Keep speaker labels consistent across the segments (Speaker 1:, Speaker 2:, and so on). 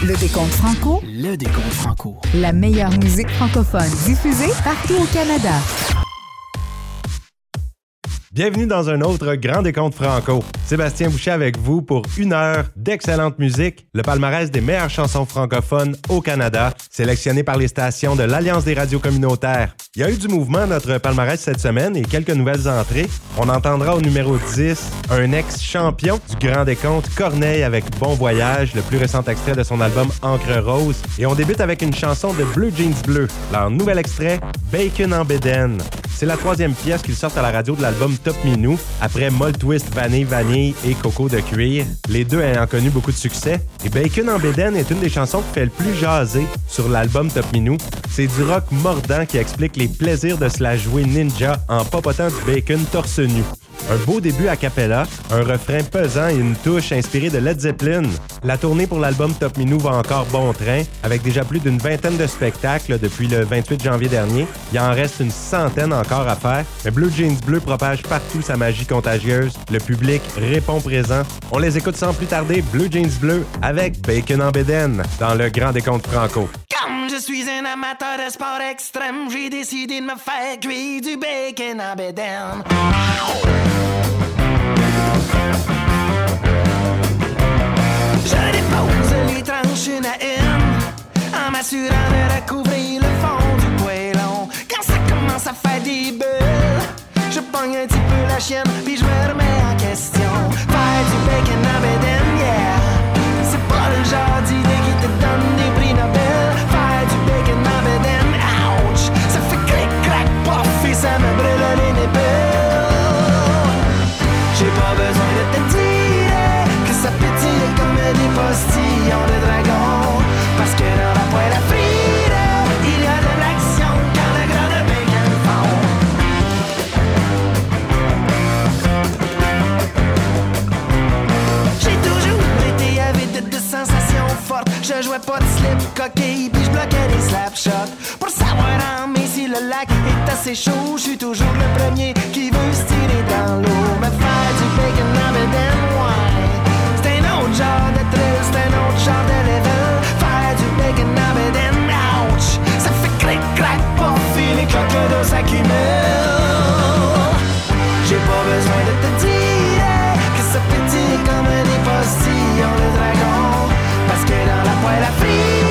Speaker 1: Le décompte franco.
Speaker 2: Le décompte franco.
Speaker 1: La meilleure musique francophone diffusée partout au Canada.
Speaker 3: Bienvenue dans un autre Grand Décompte Franco. Sébastien Boucher avec vous pour une heure d'excellente musique, le palmarès des meilleures chansons francophones au Canada, sélectionné par les stations de l'Alliance des radios communautaires. Il y a eu du mouvement notre palmarès cette semaine et quelques nouvelles entrées. On entendra au numéro 10 un ex-champion du Grand Décompte, Corneille avec Bon Voyage, le plus récent extrait de son album Encre Rose. Et on débute avec une chanson de Blue Jeans Bleu, leur nouvel extrait, Bacon en Béden. C'est la troisième pièce qu'ils sortent à la radio de l'album Top Minou, après Moll Twist Vanille Vanille et Coco de cuir, les deux ayant connu beaucoup de succès. Et Bacon en Béden est une des chansons qui fait le plus jaser sur l'album Top Minou. C'est du rock mordant qui explique les plaisirs de se la jouer ninja en popotant du bacon torse nu. Un beau début a cappella, un refrain pesant et une touche inspirée de Led Zeppelin. La tournée pour l'album Top Minou va encore bon train, avec déjà plus d'une vingtaine de spectacles depuis le 28 janvier dernier. Il en reste une centaine encore à faire, mais Blue Jeans Bleu propage partout sa magie contagieuse. Le public répond présent. On les écoute sans plus tarder, Blue Jeans Bleu avec Bacon en Béden dans le Grand Décompte Franco.
Speaker 4: Comme je suis un amateur de sport extrême, j'ai décidé de me faire cuire du bacon en bédaine. Je dépose les tranches une à une, en m'assurant de recouvrir le fond du poêlon. Quand ça commence à faire des bulles, je pogne un petit peu la chienne, des. Pour savoir en si le lac est assez chaud, je suis toujours le premier qui veut se tirer dans l'eau. Me faire du bacon en bedaine, ouais. C'est un autre genre de thrill, c'est un autre genre de level. Faire du bacon bedaine, ouch. Ça fait clic, clac, pof, et les cloques d'eau s'accumulent. J'ai pas besoin de te dire que ça pétille comme des postillons de dragon. Parce que dans la poêle à frire,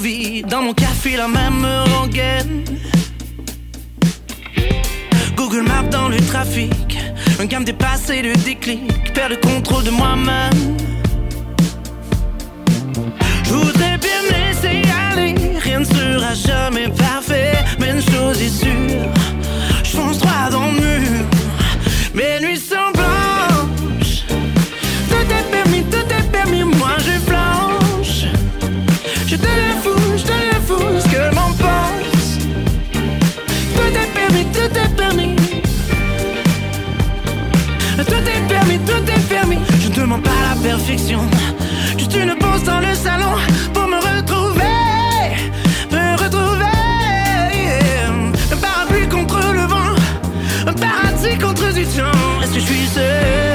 Speaker 5: Dans
Speaker 6: mon café, la même rengaine. Google Maps dans le trafic. Un gamme dépassé, le déclic. Perds le contrôle de moi-même. Je voudrais bien me laisser aller. Rien ne sera jamais parfait. Mais une chose est sûre, je fonce droit dans le mur. perfection. Juste une pause dans le salon pour me retrouver. Me retrouver. Un parapluie contre le vent. Un paradis contre du temps. Est-ce que je suis seul?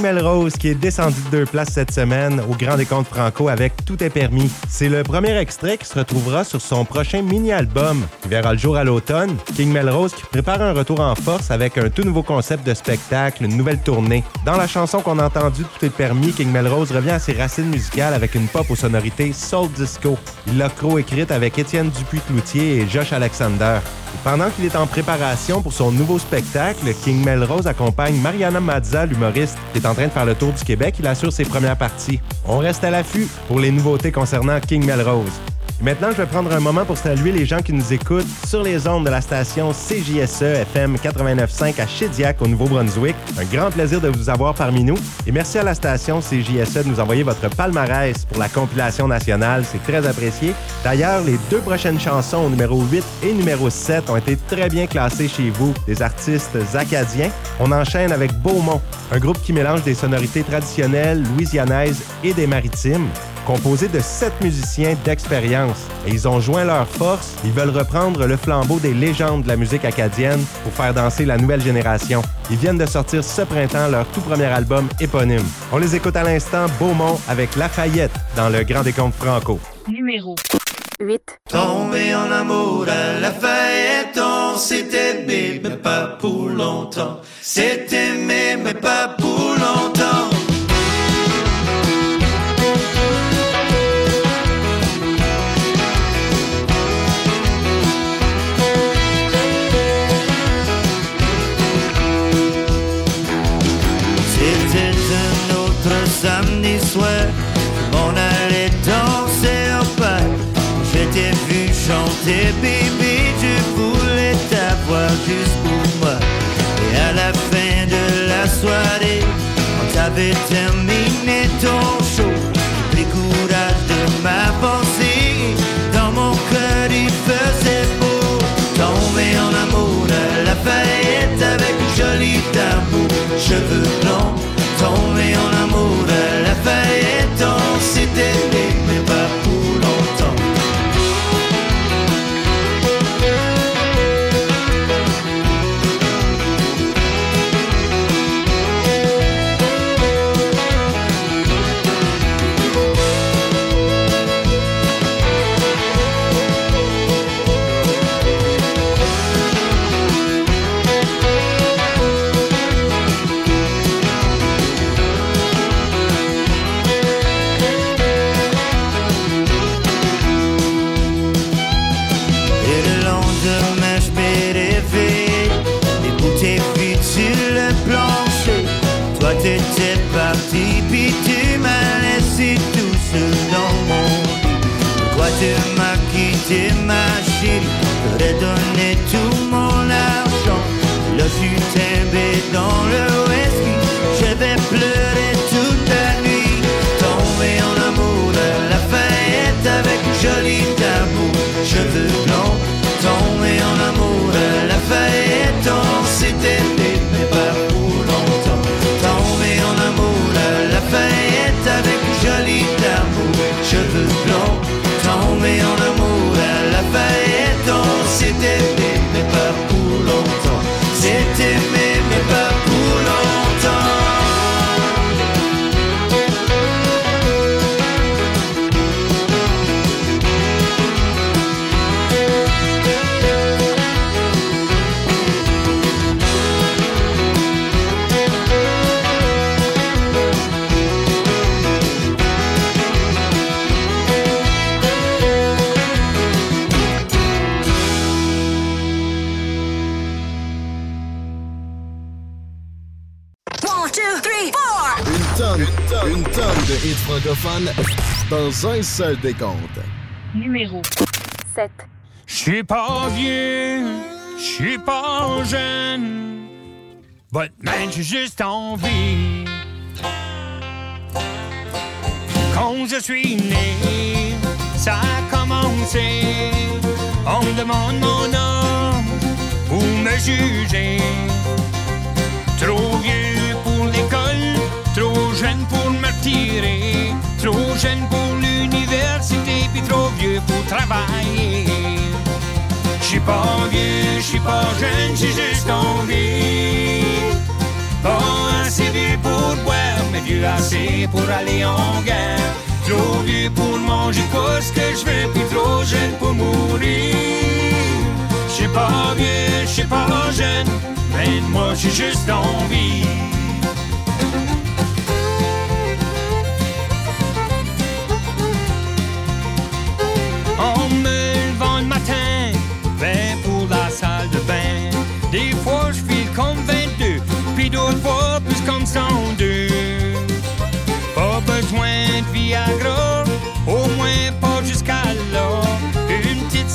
Speaker 3: King Melrose qui est descendu de deux places cette semaine au Grand Décompte Franco avec Tout est permis. C'est le premier extrait qui se retrouvera sur son prochain mini-album qui verra le jour à l'automne. King Melrose qui prépare un retour en force avec un tout nouveau concept de spectacle, une nouvelle tournée. Dans la chanson qu'on a entendue Tout est permis, King Melrose revient à ses racines musicales avec une pop aux sonorités soul disco. Il l'a co-écrite avec Étienne Dupuis-Cloutier et Josh Alexander. pendant qu'il est en préparation pour son nouveau spectacle, King Melrose accompagne Mariana Mazza, l'humoriste, qui est en train de faire le tour du Québec. Il assure ses premières parties. On reste à l'affût pour les nouveautés concernant King Melrose. Maintenant, je vais prendre un moment pour saluer les gens qui nous écoutent sur les ondes de la station CJSE FM 89.5 à Shediac au Nouveau-Brunswick. Un grand plaisir de vous avoir parmi nous. Et merci à la station CJSE de nous envoyer votre palmarès pour la compilation nationale. C'est très apprécié. D'ailleurs, les deux prochaines chansons, numéro 8 et numéro 7, ont été très bien classées chez vous, des artistes acadiens. On enchaîne avec Beaumont, un groupe qui mélange des sonorités traditionnelles, louisianaises et des maritimes composé de sept musiciens d'expérience. Et ils ont joint leurs forces, ils veulent reprendre le flambeau des légendes de la musique acadienne pour faire danser la nouvelle génération. Ils viennent de sortir ce printemps leur tout premier album éponyme. On les écoute à l'instant Beaumont avec Lafayette dans le Grand Décompte Franco.
Speaker 7: Numéro
Speaker 2: 8.
Speaker 8: Tombé en amour à Lafayette, on s'était aimé, mais pas pour longtemps. C'était aimé, mais pas pour longtemps. Chanter, baby, je voulais t'avoir juste pour moi. Et à la fin de la soirée, quand t'avais terminé ton show, les courage de m'avancer. Dans mon cœur, il faisait beau. Tomber en amour à la fête avec une jolie tambour, cheveux dans
Speaker 9: un seul décompte.
Speaker 7: Numéro
Speaker 2: 7.
Speaker 10: Je suis pas vieux, je suis pas jeune, but man, j'ai juste envie. Quand je suis né, ça a commencé. On me demande mon âge pour me juger? Trop vieux pour l'école, trop jeune pour me retirer, trop jeune pour l'université, puis trop vieux pour travailler. Je suis pas vieux, je suis pas jeune, j'ai juste envie. Pas assez vieux pour boire vu assez pour aller en guerre. Trop vieux pour manger quoi ce que je veux, puis trop jeune pour mourir. Je suis pas vieux, je suis pas jeune, mais moi j'ai juste envie.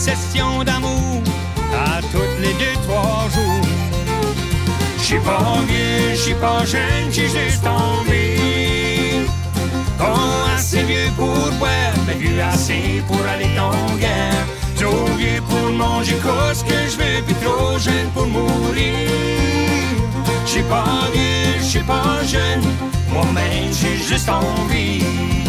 Speaker 10: Session d'amour à toutes les deux, trois jours. J'suis pas vieux, j'suis pas jeune, j'ai juste envie. Pas assez vieux pour boire, mais vieux assez pour aller en guerre. Trop vieux pour manger ce que je puis trop jeune pour mourir. J'suis pas vieux, j'suis pas jeune, moi-même j'ai juste envie.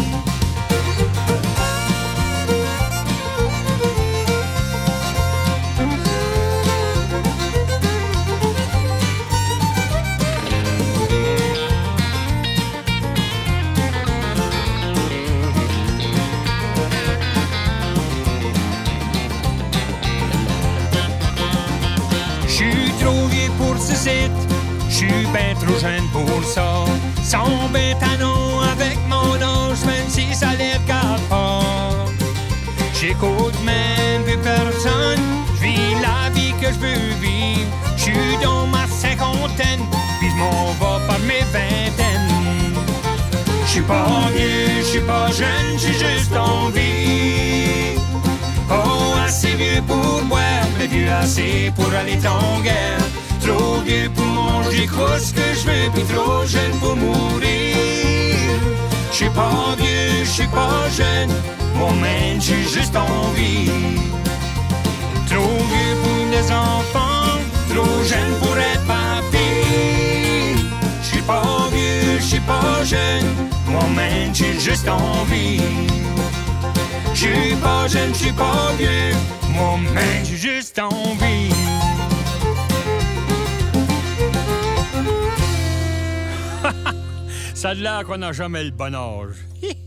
Speaker 10: J'suis ben trop jeune pour ça. Sans bétanon avec mon âge, même si ça les regarde pas. J'écoute même plus personne, j'vis la vie que je veux vivre. J'suis dans ma cinquantaine, puis j'm'en vais par mes vingtaines. J'suis pas vieux, j'suis pas jeune, j'ai juste envie. Oh, assez vieux pour boire, mais vieux assez pour aller en guerre. Trop vieux pour manger ce que je veux, puis trop jeune pour mourir. J'suis pas vieux, j'suis pas jeune, moi-même j'ai juste envie. Trop vieux pour des enfants, trop jeune pour être papy. J'suis pas vieux, j'suis pas jeune, moi-même j'ai juste envie. J'suis pas jeune, j'suis pas vieux, moi-même j'ai juste envie. L'air qu'on n'a jamais le bon âge.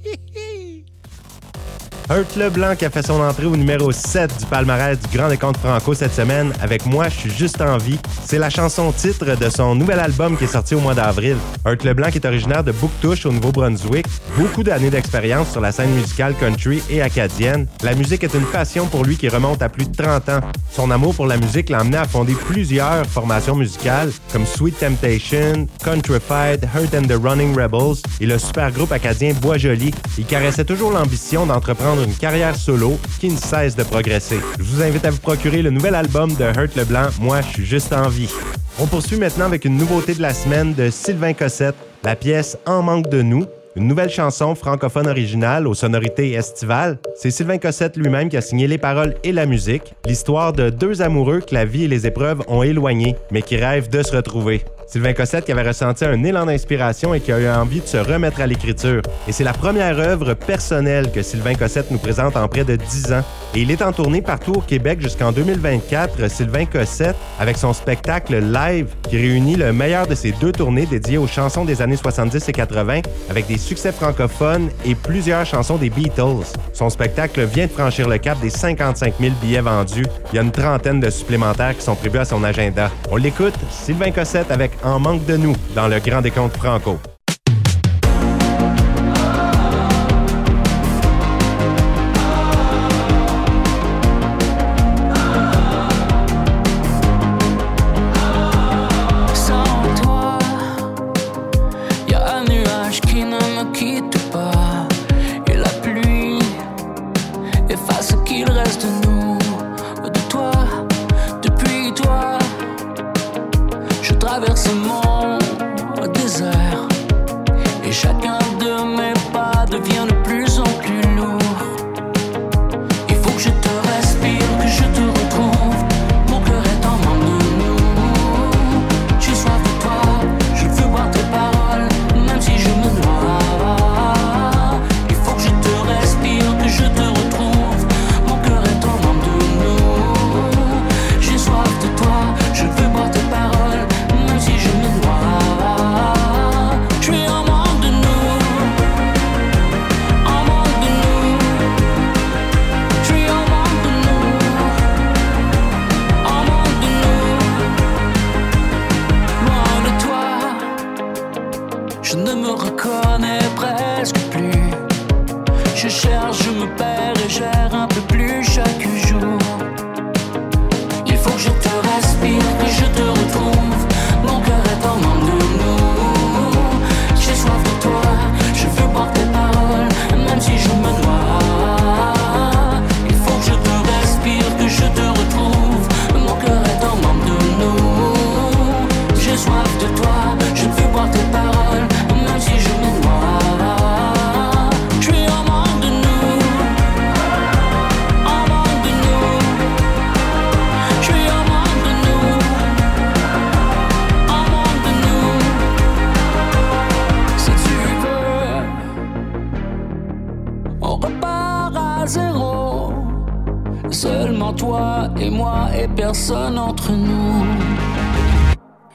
Speaker 3: Hurt Leblanc qui a fait son entrée au numéro 7 du palmarès du Grand Décompte Franco cette semaine avec Moi, je suis juste en vie. C'est la chanson titre de son nouvel album qui est sorti au mois d'avril. Hurt Leblanc qui est originaire de Bouctouche au Nouveau-Brunswick. Beaucoup d'années d'expérience sur la scène musicale country et acadienne. La musique est une passion pour lui qui remonte à plus de 30 ans. Son amour pour la musique l'a amené à fonder plusieurs formations musicales comme Sweet Temptation, Countryfied, Hurt and the Running Rebels et le super groupe acadien Bois Joli. Il caressait toujours l'ambition d'entreprendre une carrière solo qui ne cesse de progresser. Je vous invite à vous procurer le nouvel album de Hurt Leblanc, Moi, je suis juste en vie. On poursuit maintenant avec une nouveauté de la semaine de Sylvain Cossette, la pièce En manque de nous. Une nouvelle chanson francophone originale aux sonorités estivales. C'est Sylvain Cossette lui-même qui a signé les paroles et la musique. L'histoire de deux amoureux que la vie et les épreuves ont éloignés, mais qui rêvent de se retrouver. Sylvain Cossette qui avait ressenti un élan d'inspiration et qui a eu envie de se remettre à l'écriture. Et c'est la première œuvre personnelle que Sylvain Cossette nous présente en près de 10 ans. Et il est en tournée partout au Québec jusqu'en 2024, Sylvain Cossette, avec son spectacle live qui réunit le meilleur de ses deux tournées dédiées aux chansons des années 70 et 80, avec des succès francophones et plusieurs chansons des Beatles. Son spectacle vient de franchir le cap des 55 000 billets vendus. Il y a une trentaine de supplémentaires qui sont prévus à son agenda. On l'écoute, Sylvain Cossette avec En manque de nous dans le Grand Décompte Franco.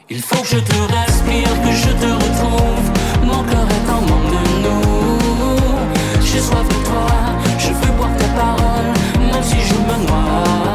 Speaker 11: Il faut que je te respire, que je te retrouve. Mon cœur est en manque de nous. J'ai soif de toi, je veux boire ta parole, même si je me noie.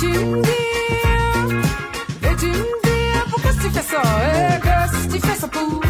Speaker 12: Dedim diye, dedim diye bu só, é, tifeso, e kız só por.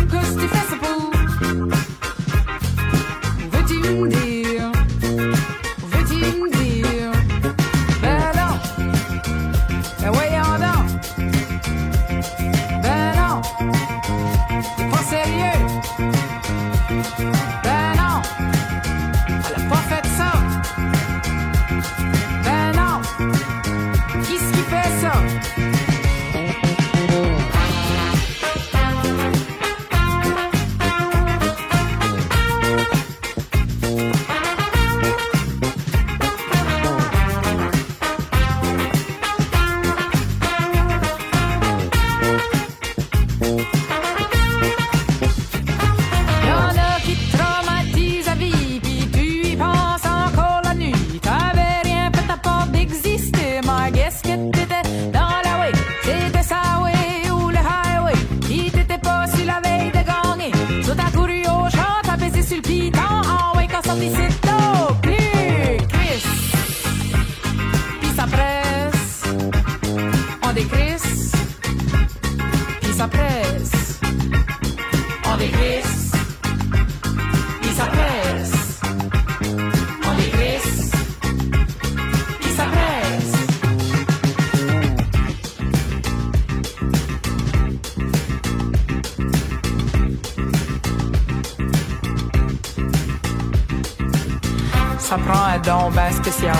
Speaker 12: donc ben spécial.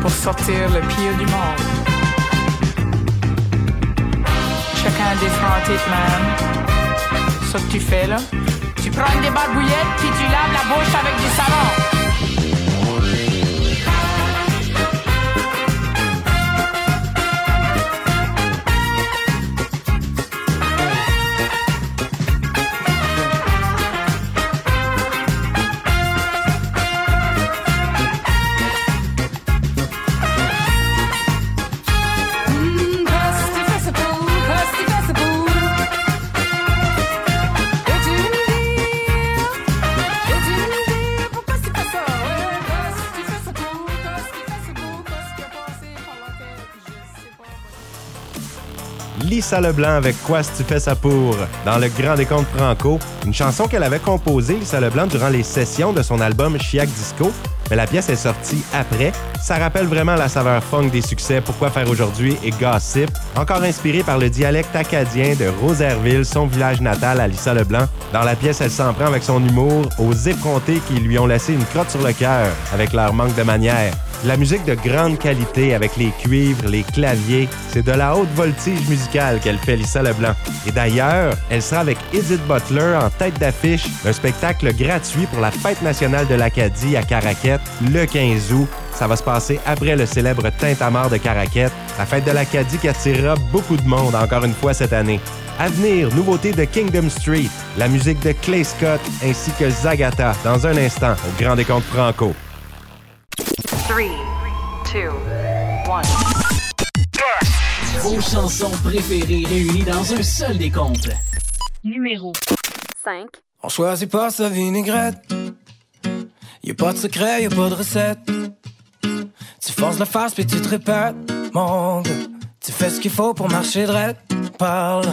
Speaker 12: Pour sortir le pire du monde. Chacun des francs man. Ce que tu fais là. Tu prends des barbouillettes puis tu laves la bouche avec du savon.
Speaker 3: Lisa Leblanc avec Quoi tu fais ça pour? Dans le Grand Décompte Franco, une chanson qu'elle avait composée, Lisa Leblanc, durant les sessions de son album Chiac Disco. Mais la pièce est sortie après. Ça rappelle vraiment la saveur funk des succès Pourquoi faire aujourd'hui et Gossip, encore inspiré par le dialecte acadien de Rosaireville, son village natal à Lisa Leblanc. Dans la pièce, elle s'en prend avec son humour aux effrontés qui lui ont laissé une crotte sur le cœur avec leur manque de manière. La musique de grande qualité avec les cuivres, les claviers, c'est de la haute voltige musicale qu'elle fait Lisa Leblanc. Et d'ailleurs, elle sera avec Edith Butler en tête d'affiche d'un spectacle gratuit pour la Fête nationale de l'Acadie à Caraquette le 15 août. Ça va se passer après le célèbre Tintamarre de Caraquette, la fête de l'Acadie qui attirera beaucoup de monde encore une fois cette année. À venir, nouveauté de Kingdom Street, la musique de Clay Scott ainsi que Zagata dans un instant au Grand Décompte Franco.
Speaker 7: 3, 2, 1.
Speaker 13: Vos chansons préférées réunies dans un seul décompte.
Speaker 7: Numéro 5.
Speaker 5: On choisit pas sa vinaigrette. Y'a pas de secret, y'a pas de recette. Tu forces la face puis tu te répètes, mon gars. Tu fais ce qu'il faut pour marcher droit. Parle,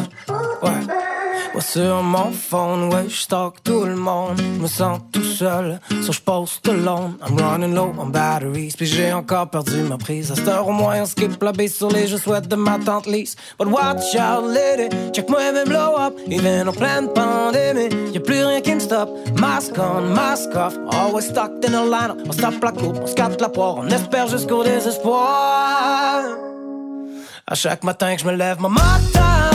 Speaker 5: ouais. Moi sur mon phone, ouais, j'stalk tout le monde. Je me sens tout seul, so j'poste alone. I'm running low on batteries, puis j'ai encore perdu ma prise. À cette heure au moins, on skip la base sur les je souhaite de ma tante Lise. But watch out, lady, check moi même blow up. Even en pleine pandémie, y'a plus rien qui me stoppe. Mask on, mask off, always stuck in a line. On se tape la coupe, on se capte la poire, on espère jusqu'au désespoir. À chaque matin que je me lève, mon moteur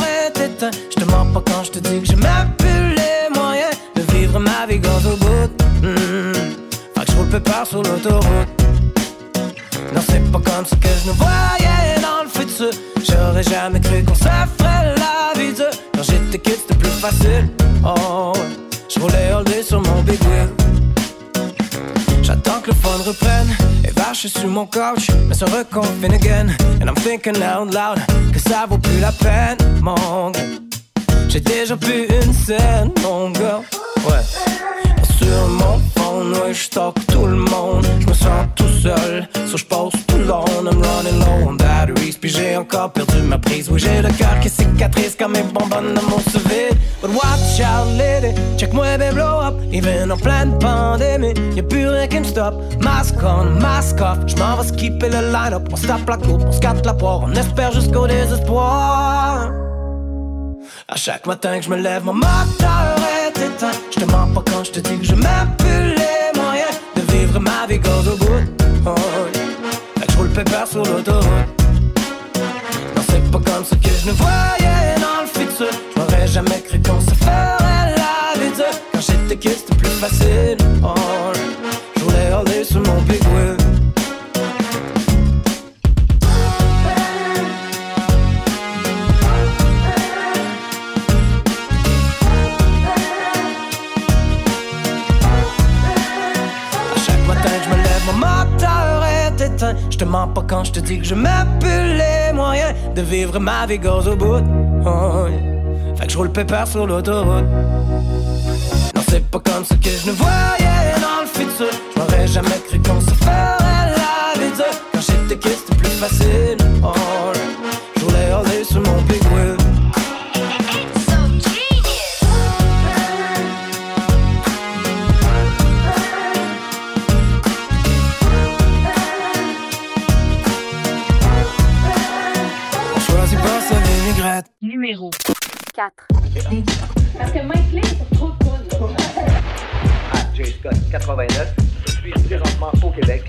Speaker 5: Je te mens pas quand je te dis que même plus les moyens de vivre ma vie gaz au bout. Mm. Fait que je roule pépère sur l'autoroute. Non, c'est pas comme ça que je nous voyais dans le futur. J'aurais jamais cru qu'on se ferait la vie dure. Quand j'étais kid, c'était plus facile. Oh. Je roulais all day sur mon big wheel. Vache sur mon couch Mais se reconfine again. And I'm thinking out loud Que ça vaut plus la peine Mon J'ai déjà pu une scène Mon gars. Ouais. Sur mon phone, ouais, j'talk tout le monde. Je me sens tout seul, so j'passe tout long. I'm running low on batteries, puis j'ai encore perdu ma prise. Oui, j'ai le cœur qui cicatrice comme mes bonbonnes de mon vide. But watch out, lady, check moi, baby, blow up. Even en pleine pandémie, y'a plus rien qui me stoppe. Mask on, mask off, j'm'en vais skipper le line-up. On se tape la coupe, on se capte la poire, on espère jusqu'au désespoir. À chaque matin que je me lève, mon moteur est éteint. Je te mens pas quand je te dis que je même vivre ma vie gaz au bout. Oh, je roule pépère sur l'autoroute. Non, c'est pas comme ça que je ne voyais dans le futur. Je m'aurais jamais cru qu'on se ferait la vie dure. Quand j'étais kid, c'était plus facile. Oh, je roulais all day sur mon big wheel. Éteint. Je te mens pas quand je te dis que je plus les moyens de vivre ma vie gaz au bout. Oh. Fait que je roule pépère sur l'autoroute. Non, c'est pas comme ça que je ne voyais dans le futur. Je m'aurais jamais cru qu'on se ferait la vie. Quand j'étais kid, plus facile. Oh,
Speaker 7: 4.
Speaker 14: Parce que Mike Lynn, c'est trop cool.
Speaker 15: Ah, Jay Scott, 89. Je suis présentement au Québec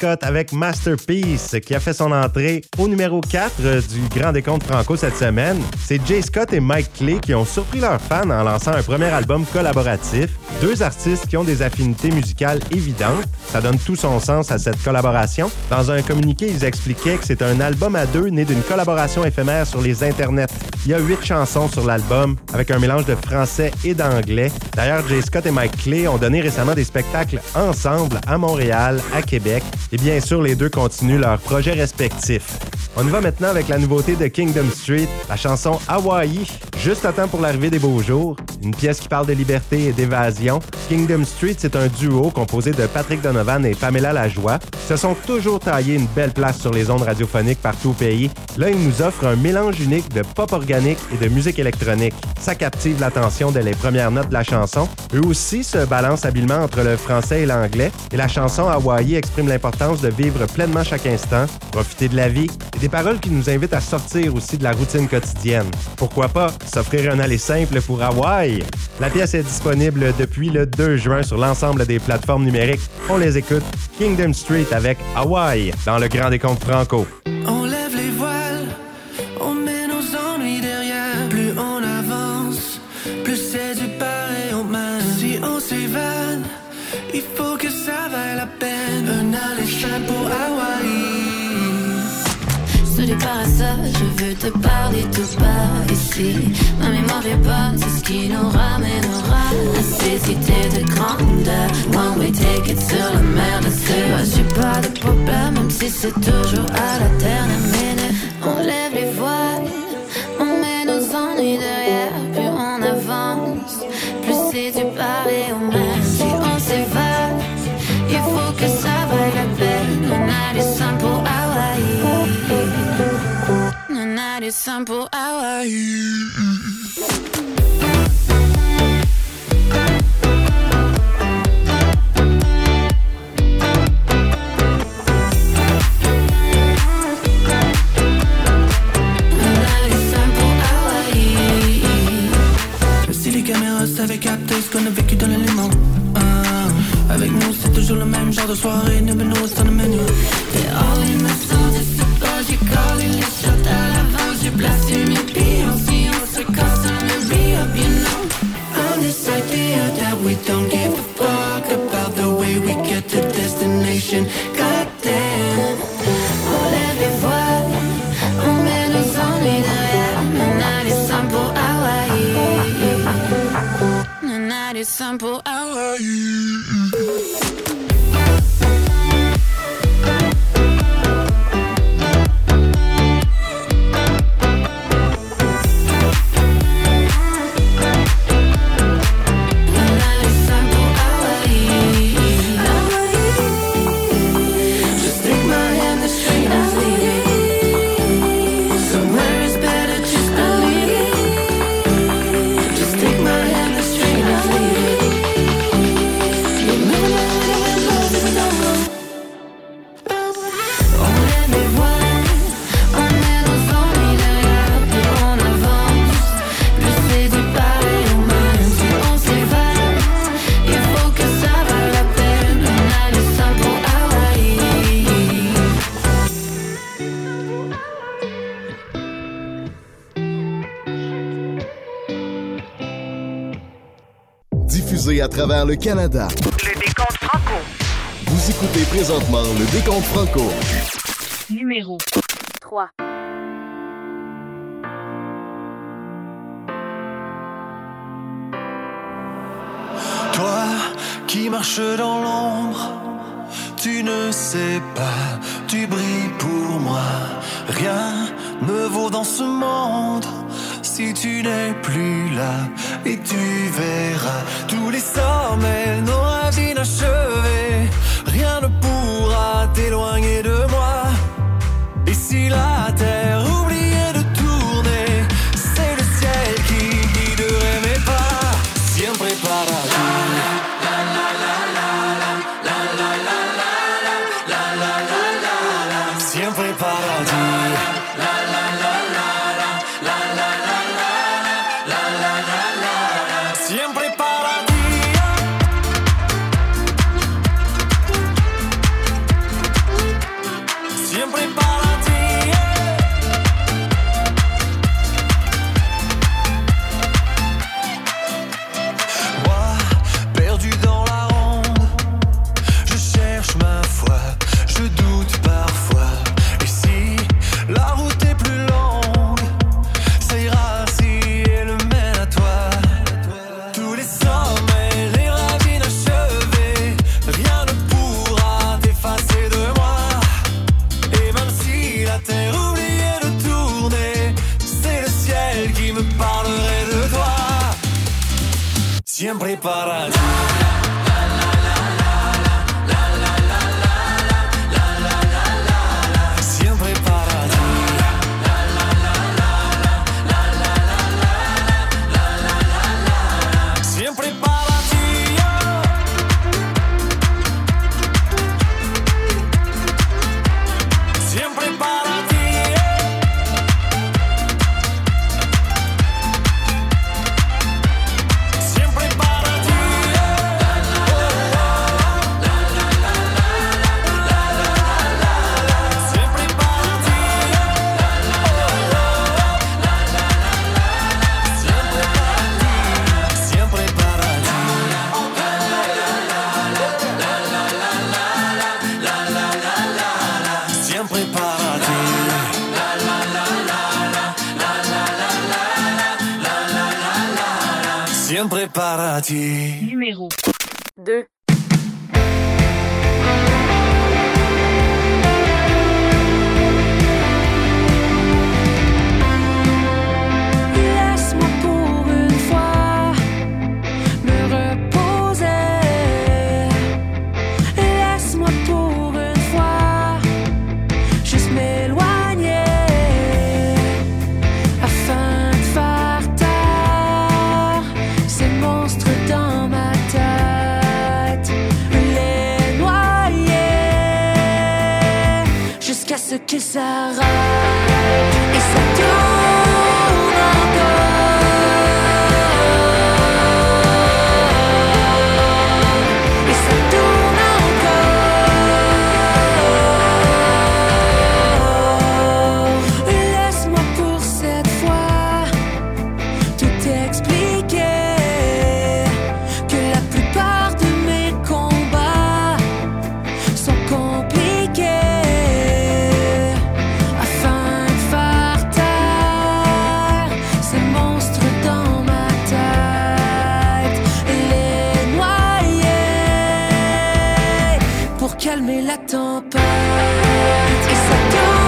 Speaker 3: Scott avec Masterpiece qui a fait son entrée au numéro 4 euh, du Grand Décompte Franco cette semaine. C'est Jay Scott et Mike Clay qui ont surpris leurs fans en lançant un premier album collaboratif. Deux artistes qui ont des affinités musicales évidentes. Ça donne tout son sens à cette collaboration. Dans un communiqué, ils expliquaient que c'est un album à deux né d'une collaboration éphémère sur les internets. Il y a huit chansons sur l'album avec un mélange de français et d'anglais. D'ailleurs, Jay Scott et Mike Clay ont donné récemment des spectacles ensemble à Montréal, à Québec. Et bien sûr, les deux continuent leurs projets respectifs. On y va maintenant avec la nouveauté de Kingdom Street, la chanson Hawaii, juste à temps pour l'arrivée des beaux jours. Une pièce qui parle de liberté et d'évasion. Kingdom Street, c'est un duo composé de Patrick Donovan et Pamela Lajoie. Se sont toujours taillés une belle place sur les ondes radiophoniques partout au pays. Là, ils nous offrent un mélange unique de pop organique et de musique électronique. Ça captive l'attention dès les premières notes de la chanson. Eux aussi se balancent habilement entre le français et l'anglais. Et la chanson Hawaii exprime l'importance de vivre pleinement chaque instant, profiter de la vie des paroles qui nous invitent à sortir aussi de la routine quotidienne. Pourquoi pas s'offrir un aller simple pour Hawaï? La pièce est disponible depuis le 2 juin sur l'ensemble des plateformes numériques. On les écoute. Kingdom Street avec Hawaii dans le Grand Décompte Franco.
Speaker 5: On lève les voiles,
Speaker 16: je veux te parler tout bas ici. Ma mémoire est bonne, c'est ce qui nous ramènera à ces de grandeur. One way ticket sur la mer de Suez. J'ai pas de problème, même si c'est toujours à la dernière minute. On lève les voiles, on met nos ennuis derrière. Plus on avance, plus c'est du pareil au On a du sang pour Hawaï.
Speaker 5: Si les caméras savaient capter ce qu'on a vécu dans l'élément. Ah, avec nous, c'est toujours le même genre de soirée. What's on the menu.
Speaker 16: All in l'avance, j'ai placé mes pions. Si on se casse, on me re-up, you know.
Speaker 5: On this idea that we don't give a fuck about the way we get to destination. Goddamn.
Speaker 16: On lève les voiles, on met nos ennuis derrière. On a du sang pour Hawaï.
Speaker 9: à travers le Canada.
Speaker 2: Le décompte franco.
Speaker 9: Vous écoutez présentement le décompte franco.
Speaker 2: Numéro 3.
Speaker 17: Toi qui marches dans l'ombre, tu ne sais pas, tu brilles pour moi. Rien ne vaut dans ce monde si tu n'es plus là et tu verras tous les sommets, nos rêves inachevés. Rien ne pourra t'éloigner de moi. Et si la terre paradis.
Speaker 2: Numéro 2.
Speaker 12: Sarah. calmer la tempête. Et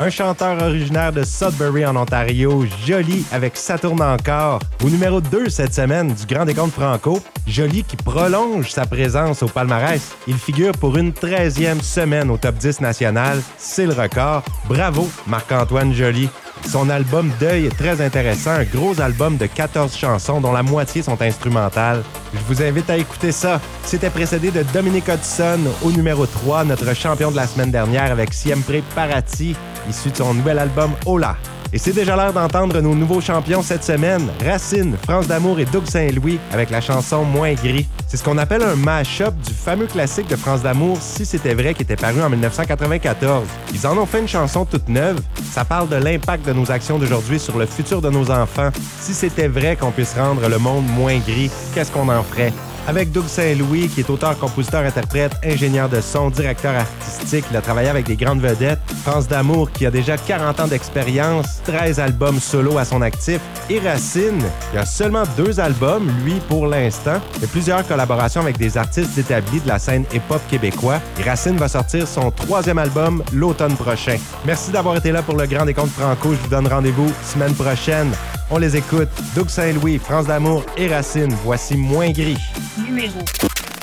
Speaker 3: Un chanteur originaire de Sudbury en Ontario, Jolie avec Ça tourne encore. Au numéro 2 cette semaine du Grand Décompte Franco, Jolie qui prolonge sa présence au palmarès. Il figure pour une 13e semaine au top 10 national. C'est le record. Bravo Marc-Antoine Jolie. Son album Deuil est très intéressant, un gros album de 14 chansons dont la moitié sont instrumentales. Je vous invite à écouter ça. C'était précédé de Dominic Hudson au numéro 3, notre champion de la semaine dernière avec Siempre Parati, issu de son nouvel album Hola. Et c'est déjà l'heure d'entendre nos nouveaux champions cette semaine, Racine, France d'amour et Doug Saint-Louis avec la chanson Moins gris. C'est ce qu'on appelle un mash-up du fameux classique de France d'amour Si c'était vrai qui était paru en 1994. Ils en ont fait une chanson toute neuve. Ça parle de l'impact de nos actions d'aujourd'hui sur le futur de nos enfants. Si c'était vrai qu'on puisse rendre le monde moins gris, qu'est-ce qu'on en ferait? Avec Doug Saint-Louis, qui est auteur, compositeur, interprète, ingénieur de son, directeur artistique. Il a travaillé avec des grandes vedettes. France D'Amour, qui a déjà 40 ans d'expérience, 13 albums solo à son actif. Et Racine, qui a seulement deux albums, lui, pour l'instant, et plusieurs collaborations avec des artistes établis de la scène hip-hop québécois. Racine va sortir son troisième album l'automne prochain. Merci d'avoir été là pour le Grand Décompte Franco. Je vous donne rendez-vous semaine prochaine. On les écoute. Doug Saint-Louis, France d'Amour et Racine. Voici Moins Gris.
Speaker 7: Numéro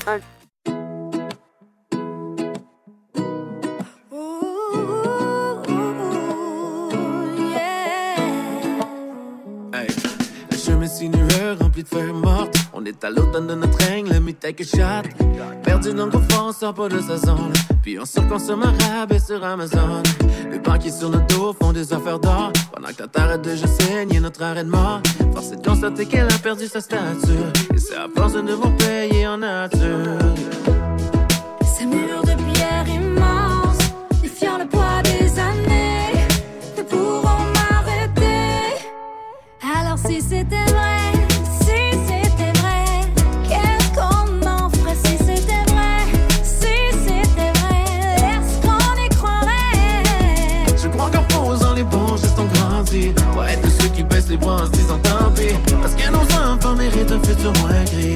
Speaker 7: 1.
Speaker 18: rempli de feuilles mortes. On est à l'automne de notre mythe que chatte. Perdu dans le confort, sort pas de sa zone. Puis on surconsomme un rabais sur Amazon. Les banquiers sur nos dos font des affaires d'or. Pendant que ta de jeu saigne notre arrêt de mort. Force est de constater qu'elle a perdu sa stature. Et c'est à force de devoir payer en nature.
Speaker 12: Ces murs de pierre immenses, défiant le poids des années, ne pourront m'arrêter. Alors si c'était vrai,
Speaker 18: méritent un futur moins gris.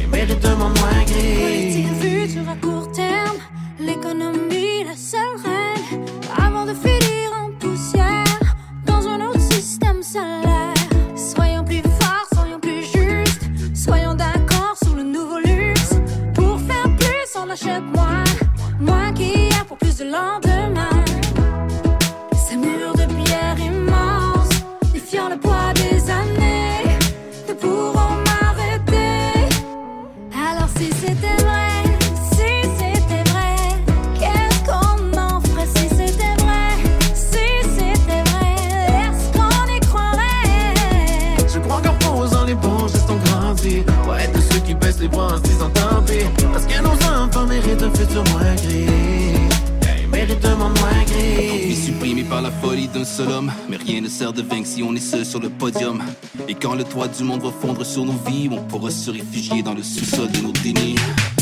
Speaker 18: Ils méritent un monde moins gris.
Speaker 12: Un futur à court terme, l'économie la seule reine. Avant de finir en poussière, dans un autre système salaire. Soyons plus forts, soyons plus justes. Soyons d'accord sur le nouveau luxe. Pour faire plus, on achète moins. Moins qui a pour plus de lendemain.
Speaker 19: Seul homme. Mais rien ne sert de vaincre si on est seul sur le podium. Et quand le toit du monde va fondre sur nos vies, on pourra se réfugier dans le sous-sol de nos dénis.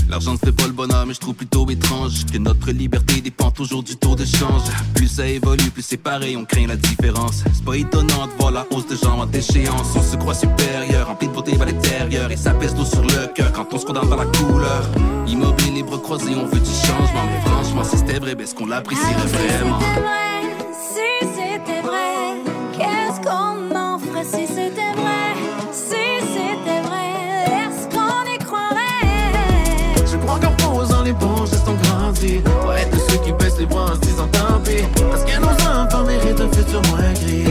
Speaker 19: L'argent ne fait pas le bonheur, mais je trouve plutôt étrange que notre liberté dépend toujours du taux de change. Plus ça évolue, plus c'est pareil, on craint la différence. C'est pas étonnant de voir la hausse de gens en déchéance. On se croit supérieur, rempli de beauté à l'intérieur, et ça pèse l'eau sur le cœur quand on se condamne dans la couleur. Immobile, les bras croisés, on veut du changement, mais franchement, si c'était vrai, ben, est-ce qu'on l'apprécierait vraiment?
Speaker 18: mérite un futur moins gris.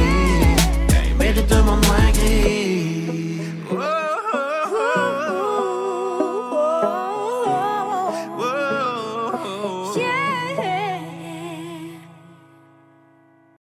Speaker 18: Mérite un monde moins gris.